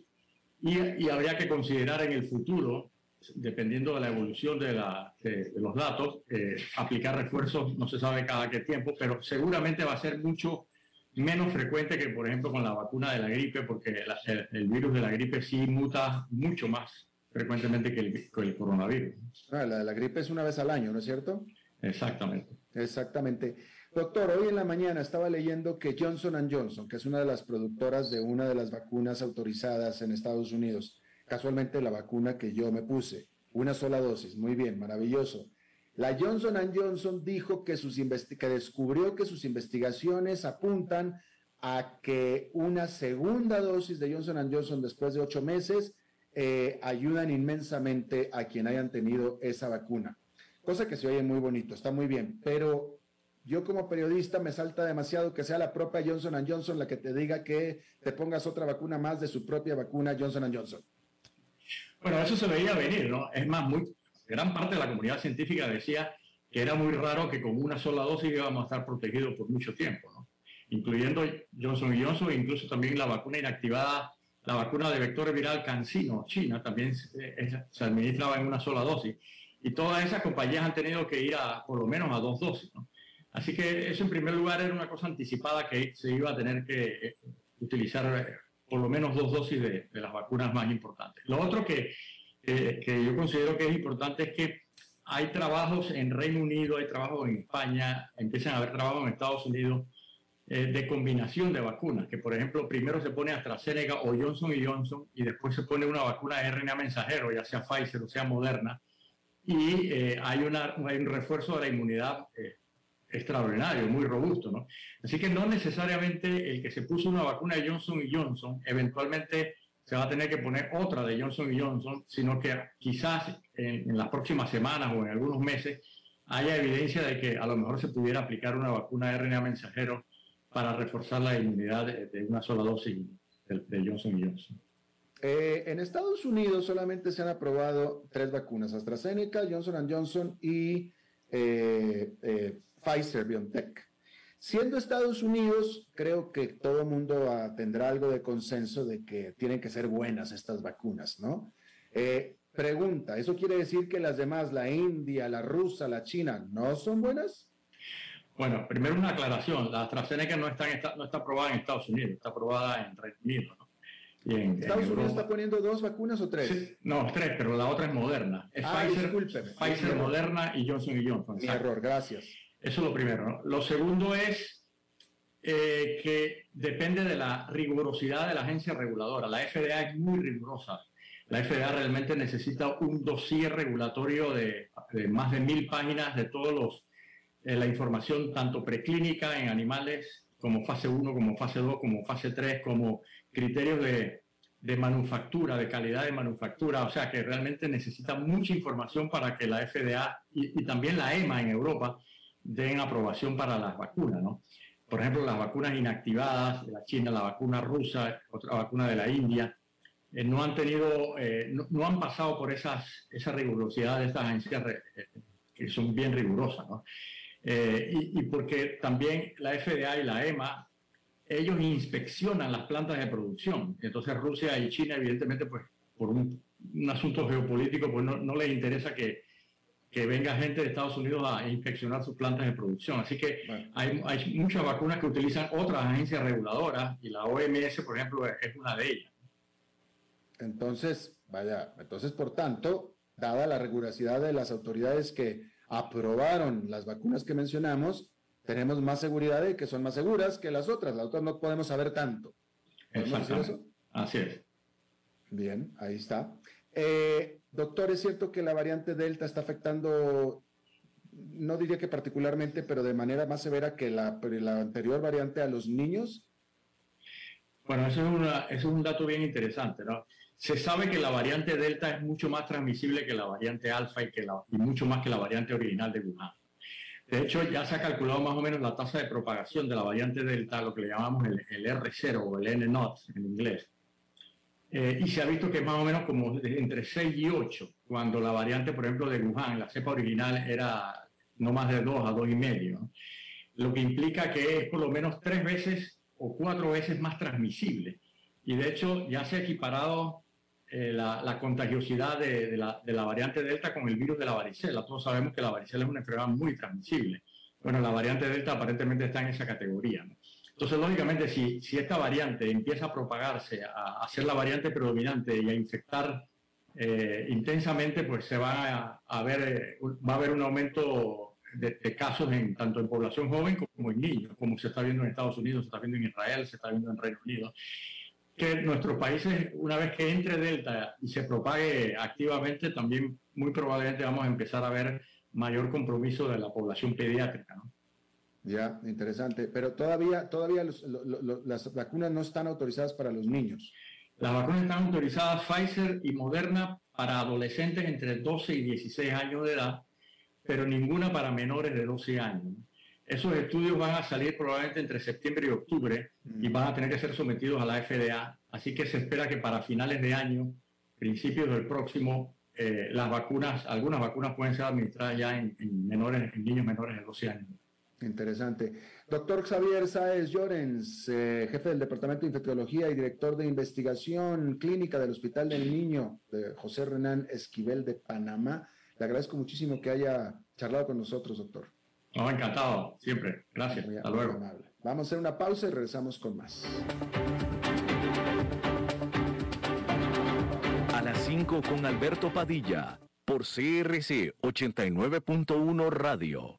y, y habría que considerar en el futuro dependiendo de la evolución de, los datos, eh, aplicar refuerzos no se sabe cada qué tiempo, pero seguramente va a ser mucho menos frecuente que, por ejemplo, con la vacuna de la gripe, porque el, virus de la gripe sí muta mucho más frecuentemente que el, coronavirus. Ah, la de la gripe es una vez al año, ¿no es cierto? Exactamente. Exactamente. Doctor, hoy en la mañana estaba leyendo que Johnson Johnson, que es una de las productoras de una de las vacunas autorizadas en Estados Unidos, casualmente la vacuna que yo me puse, una sola dosis, muy bien, maravilloso. La Johnson Johnson dijo que, sus que descubrió que sus investigaciones apuntan a que una segunda dosis de Johnson Johnson después de ocho meses eh, ayudan inmensamente a quien hayan tenido esa vacuna. Cosa que se oye muy bonito, está muy bien, pero yo como periodista me salta demasiado que sea la propia Johnson Johnson la que te diga que te pongas otra vacuna más de su propia vacuna Johnson Johnson. Bueno, eso se veía venir, ¿no? Es más, muy, gran parte de la comunidad científica decía que era muy raro que con una sola dosis íbamos a estar protegidos por mucho tiempo, ¿no? Incluyendo Johnson Johnson incluso también la vacuna inactivada, la vacuna de vector viral cancino, China, también se, se administraba en una sola dosis. Y todas esas compañías han tenido que ir a por lo menos a dos dosis, ¿no? Así que eso en primer lugar era una cosa anticipada que se iba a tener que eh, utilizar eh, por lo menos dos dosis de, las vacunas más importantes. Lo otro que, que yo considero que es importante es que hay trabajos en Reino Unido, hay trabajos en España, empiezan a haber trabajos en Estados Unidos eh, de combinación de vacunas, que por ejemplo primero se pone AstraZeneca o Johnson Johnson y después se pone una vacuna de RNA mensajero, ya sea Pfizer o sea Moderna, y hay, una, hay un refuerzo de la inmunidad extraordinario, muy robusto, ¿no? Así que no necesariamente el que se puso una vacuna de Johnson Johnson eventualmente se va a tener que poner otra de Johnson Johnson, sino que quizás en, las próximas semanas o en algunos meses haya evidencia de que a lo mejor se pudiera aplicar una vacuna de RNA mensajero para reforzar la inmunidad de, una sola dosis de, Johnson y Johnson. Eh, en Estados Unidos solamente se han aprobado tres vacunas, AstraZeneca, Johnson Johnson y eh, eh, Pfizer BioNTech. Siendo Estados Unidos, creo que todo el mundo ah, tendrá algo de consenso de que tienen que ser buenas estas vacunas, ¿no? Eh, pregunta, ¿eso quiere decir que las demás, la India, la rusa, la China, no son buenas? Bueno, primero una aclaración. La AstraZeneca no está, no está aprobada en Estados Unidos, está aprobada en Reino Unido. ¿no? ¿Estados Unidos está poniendo dos vacunas o tres? no, tres, pero la otra es Moderna. Es ah, Pfizer, Pfizer Moderna y Johnson Johnson. Mi error, gracias. Eso es lo primero. ¿no? Lo segundo es eh, que depende de la rigurosidad de la agencia reguladora. La FDA es muy rigurosa. La FDA realmente necesita un dossier regulatorio de, más de mil páginas de todos los eh, la información tanto preclínica en animales como fase 1, como fase 2, como fase 3, como criterios de, de, manufactura, de calidad de manufactura, o sea que realmente necesita mucha información para que la FDA y, y también la EMA en Europa den aprobación para las vacunas, ¿no? Por ejemplo, las vacunas inactivadas de la China, la vacuna rusa, otra vacuna de la India, eh, no han tenido, eh, no, han pasado por esas, esa rigurosidad de estas agencias eh, que son bien rigurosas, ¿no? y, y, porque también la FDA y la EMA, ellos inspeccionan las plantas de producción. Entonces Rusia y China, evidentemente, pues por un, un asunto geopolítico, pues no, no les interesa que, que venga gente de Estados Unidos a inspeccionar sus plantas de producción. Así que hay, hay, muchas vacunas que utilizan otras agencias reguladoras y la OMS, por ejemplo, es una de ellas. Entonces, vaya, entonces, por tanto, dada la rigurosidad de las autoridades que aprobaron las vacunas que mencionamos, tenemos más seguridad de que son más seguras que las otras. Las otras no podemos saber tanto. Decir eso? Así es. Bien, ahí está. Eh, Doctor, ¿es cierto que la variante Delta está afectando, no diría que particularmente, pero de manera más severa que la, anterior variante a los niños? Bueno, eso es, un dato bien interesante. Se sabe que la variante Delta es mucho más transmisible que la variante Alfa y, que la, y mucho más que la variante original de Wuhan. De hecho, ya se ha calculado más o menos la tasa de propagación de la variante Delta, lo que le llamamos el, el R0 o el N-Not en inglés eh, y se ha visto que es más o menos como entre 6 y 8, cuando la variante, por ejemplo, de Wuhan, la cepa original, era no más de 2 a 2 y medio. Lo que implica que es por lo menos tres veces o cuatro veces más transmisible. Y de hecho ya se ha equiparado eh, la, la, contagiosidad de, de, la, de, la, variante Delta con el virus de la varicela. Todos sabemos que la varicela es una enfermedad muy transmisible. Bueno, la variante Delta aparentemente está en esa categoría. ¿no? Entonces, lógicamente, si, si esta variante empieza a propagarse, a, a ser la variante predominante y a infectar eh, intensamente, pues se va a, ver, eh, va a haber un aumento de, casos en, tanto en población joven como en niños, como se está viendo en Estados Unidos, se está viendo en Israel, se está viendo en Reino Unido. Que nuestros países, una vez que entre Delta y se propague activamente, también muy probablemente vamos a empezar a ver mayor compromiso de la población pediátrica. ¿no? Ya, interesante. Pero todavía, todavía las vacunas no están autorizadas para los niños. Las vacunas están autorizadas Pfizer y Moderna para adolescentes entre 12 y 16 años de edad, pero ninguna para menores de 12 años. Esos estudios van a salir probablemente entre septiembre y octubre y mm. van a tener que ser sometidos a la FDA. Así que se espera que para finales de año, principios del próximo, eh, las vacunas, algunas vacunas pueden ser administradas ya en, en menores, en niños menores de 12 años. Interesante. Doctor Xavier Sáez Llorens, eh, jefe del Departamento de Infectología y director de investigación clínica del Hospital del Niño de José Renán Esquivel de Panamá. Le agradezco muchísimo que haya charlado con nosotros, doctor. No, encantado, siempre. Gracias. Hasta luego. Vamos a hacer una pausa y regresamos con más. A las 5 con Alberto Padilla, por CRC 89.1 Radio.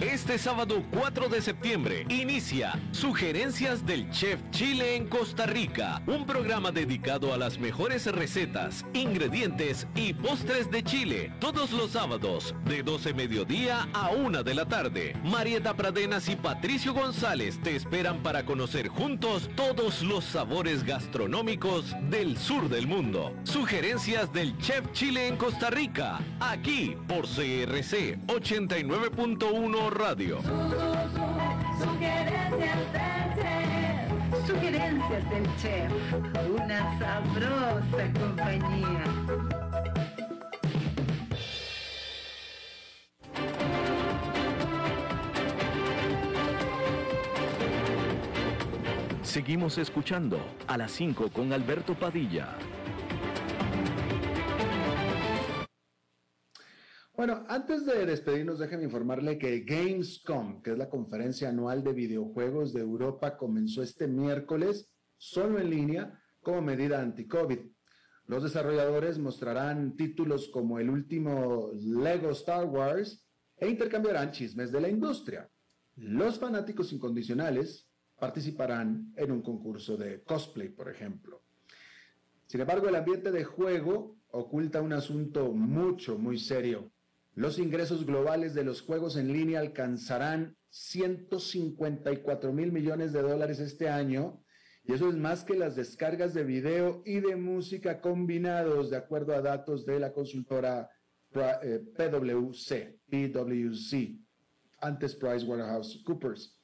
Este sábado 4 de septiembre inicia Sugerencias del Chef Chile en Costa Rica, un programa dedicado a las mejores recetas, ingredientes y postres de Chile, todos los sábados de 12 mediodía a 1 de la tarde. Marieta Pradenas y Patricio González te esperan para conocer juntos todos los sabores gastronómicos del sur del mundo. Sugerencias del Chef Chile en Costa Rica, aquí por CRC 89.1 Radio. Sugerencias del chef. Sugerencias del chef. Una sabrosa compañía. Seguimos escuchando a las 5 con Alberto Padilla. Bueno, antes de despedirnos, déjenme informarle que Gamescom, que es la conferencia anual de videojuegos de Europa, comenzó este miércoles solo en línea como medida anti-COVID. Los desarrolladores mostrarán títulos como el último Lego Star Wars e intercambiarán chismes de la industria. Los fanáticos incondicionales participarán en un concurso de cosplay, por ejemplo. Sin embargo, el ambiente de juego oculta un asunto mucho, muy serio. Los ingresos globales de los juegos en línea alcanzarán 154 mil millones de dólares este año, y eso es más que las descargas de video y de música combinados, de acuerdo a datos de la consultora eh, PwC, PwC, antes PricewaterhouseCoopers.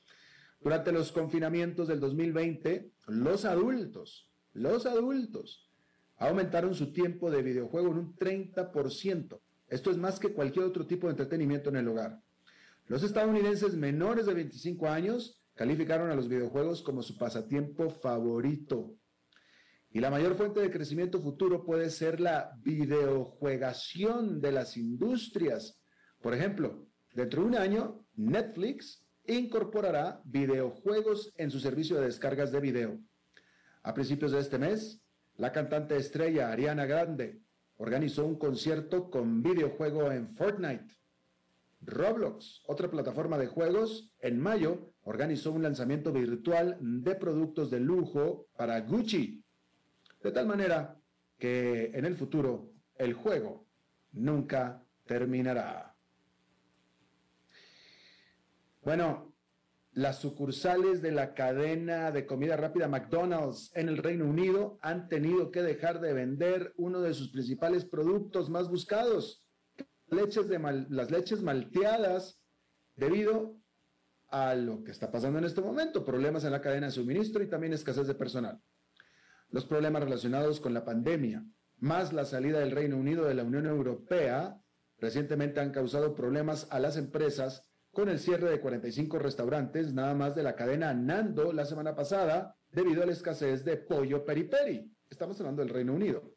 Durante los confinamientos del 2020, los adultos, los adultos, aumentaron su tiempo de videojuego en un 30%. Esto es más que cualquier otro tipo de entretenimiento en el hogar. Los estadounidenses menores de 25 años calificaron a los videojuegos como su pasatiempo favorito. Y la mayor fuente de crecimiento futuro puede ser la videojuegación de las industrias. Por ejemplo, dentro de un año, Netflix incorporará videojuegos en su servicio de descargas de video. A principios de este mes, la cantante estrella Ariana Grande organizó un concierto con videojuego en Fortnite. Roblox, otra plataforma de juegos, en mayo organizó un lanzamiento virtual de productos de lujo para Gucci. De tal manera que en el futuro el juego nunca terminará. Bueno, las sucursales de la cadena de comida rápida McDonald's en el Reino Unido han tenido que dejar de vender uno de sus principales productos más buscados, leches de las leches malteadas, debido a lo que está pasando en este momento, problemas en la cadena de suministro y también escasez de personal. Los problemas relacionados con la pandemia, más la salida del Reino Unido de la Unión Europea, recientemente han causado problemas a las empresas con el cierre de 45 restaurantes nada más de la cadena Nando la semana pasada debido a la escasez de pollo periperi. Estamos hablando del Reino Unido.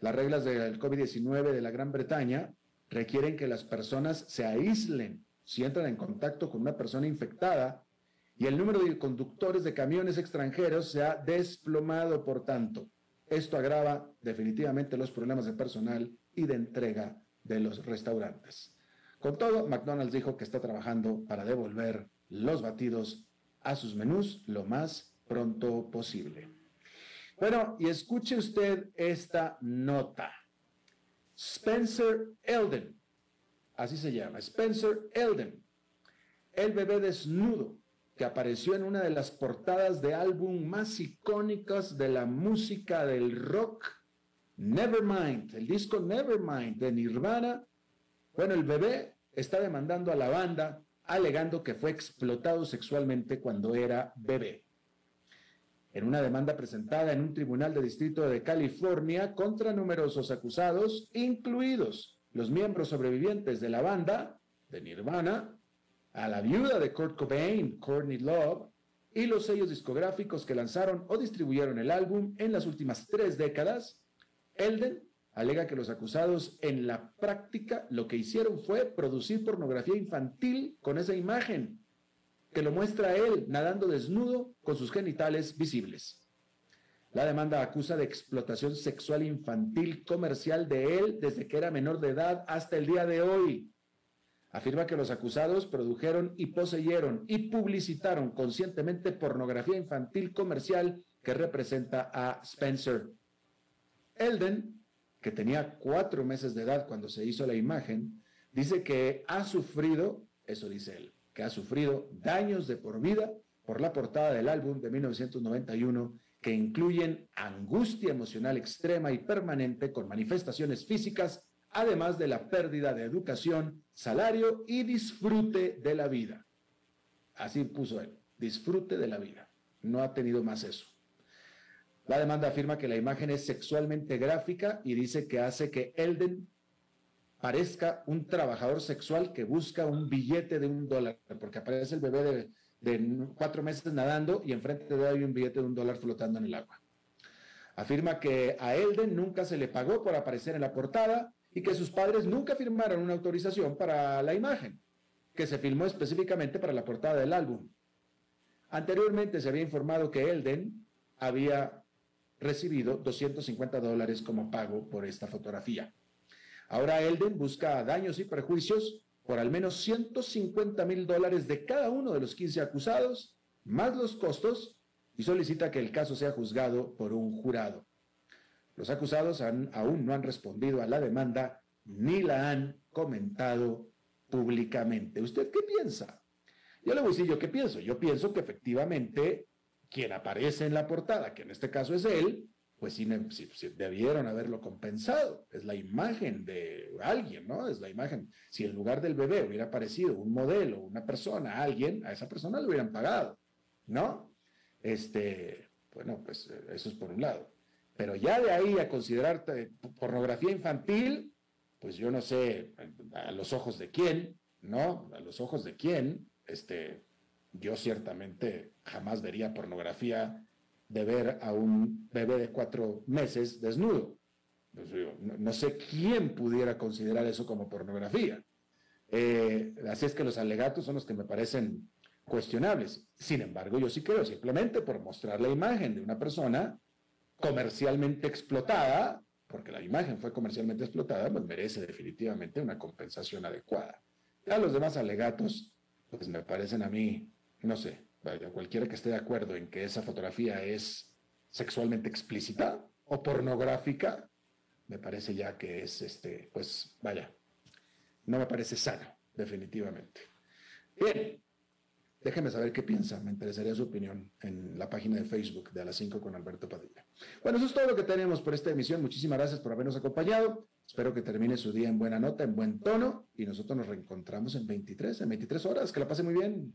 Las reglas del COVID-19 de la Gran Bretaña requieren que las personas se aíslen si entran en contacto con una persona infectada y el número de conductores de camiones extranjeros se ha desplomado, por tanto. Esto agrava definitivamente los problemas de personal y de entrega de los restaurantes. Con todo, McDonald's dijo que está trabajando para devolver los batidos a sus menús lo más pronto posible. Bueno, y escuche usted esta nota. Spencer Elden, así se llama, Spencer Elden, el bebé desnudo que apareció en una de las portadas de álbum más icónicas de la música del rock, Nevermind, el disco Nevermind de Nirvana. Bueno, el bebé está demandando a la banda alegando que fue explotado sexualmente cuando era bebé. En una demanda presentada en un tribunal de distrito de California contra numerosos acusados, incluidos los miembros sobrevivientes de la banda, de Nirvana, a la viuda de Kurt Cobain, Courtney Love, y los sellos discográficos que lanzaron o distribuyeron el álbum en las últimas tres décadas, Elden alega que los acusados en la práctica lo que hicieron fue producir pornografía infantil con esa imagen, que lo muestra él nadando desnudo con sus genitales visibles. La demanda acusa de explotación sexual infantil comercial de él desde que era menor de edad hasta el día de hoy. Afirma que los acusados produjeron y poseyeron y publicitaron conscientemente pornografía infantil comercial que representa a Spencer. Elden que tenía cuatro meses de edad cuando se hizo la imagen, dice que ha sufrido, eso dice él, que ha sufrido daños de por vida por la portada del álbum de 1991 que incluyen angustia emocional extrema y permanente con manifestaciones físicas, además de la pérdida de educación, salario y disfrute de la vida. Así puso él, disfrute de la vida. No ha tenido más eso. La demanda afirma que la imagen es sexualmente gráfica y dice que hace que Elden parezca un trabajador sexual que busca un billete de un dólar, porque aparece el bebé de, cuatro meses nadando y enfrente de él hay un billete de un dólar flotando en el agua. Afirma que a Elden nunca se le pagó por aparecer en la portada y que sus padres nunca firmaron una autorización para la imagen, que se filmó específicamente para la portada del álbum. Anteriormente se había informado que Elden había recibido 250 dólares como pago por esta fotografía. Ahora Elden busca daños y perjuicios por al menos 150 mil dólares de cada uno de los 15 acusados, más los costos, y solicita que el caso sea juzgado por un jurado. Los acusados aún no han respondido a la demanda ni la han comentado públicamente. ¿Usted qué piensa? Yo le voy a decir yo qué pienso. Yo pienso que efectivamente quien aparece en la portada, que en este caso es él, pues sí, debieron haberlo compensado. Es la imagen de alguien, ¿no? Es la imagen. Si en lugar del bebé hubiera aparecido un modelo, una persona, alguien, a esa persona le hubieran pagado, ¿no? Este, bueno, pues eso es por un lado. Pero ya de ahí a considerar pornografía infantil, pues yo no sé a los ojos de quién, ¿no? A los ojos de quién, este, yo ciertamente jamás vería pornografía de ver a un bebé de cuatro meses desnudo. Pues no, sé quién pudiera considerar eso como pornografía. Eh, así es que los alegatos son los que me parecen cuestionables. Sin embargo, yo sí creo, simplemente por mostrar la imagen de una persona comercialmente explotada, porque la imagen fue comercialmente explotada, pues merece definitivamente una compensación adecuada. Ya los demás alegatos, pues me parecen a mí no sé, cualquiera que esté de acuerdo en que esa fotografía es sexualmente explícita o pornográfica, me parece ya que es, este, pues, vaya, no me parece sano, definitivamente. Bien, déjeme saber qué piensa, me interesaría su opinión en la página de Facebook de A las 5 con Alberto Padilla. Bueno, eso es todo lo que tenemos por esta emisión. Muchísimas gracias por habernos acompañado. Espero que termine su día en buena nota, en buen tono, y nosotros nos reencontramos en 23, en 23 horas. Que la pase muy bien.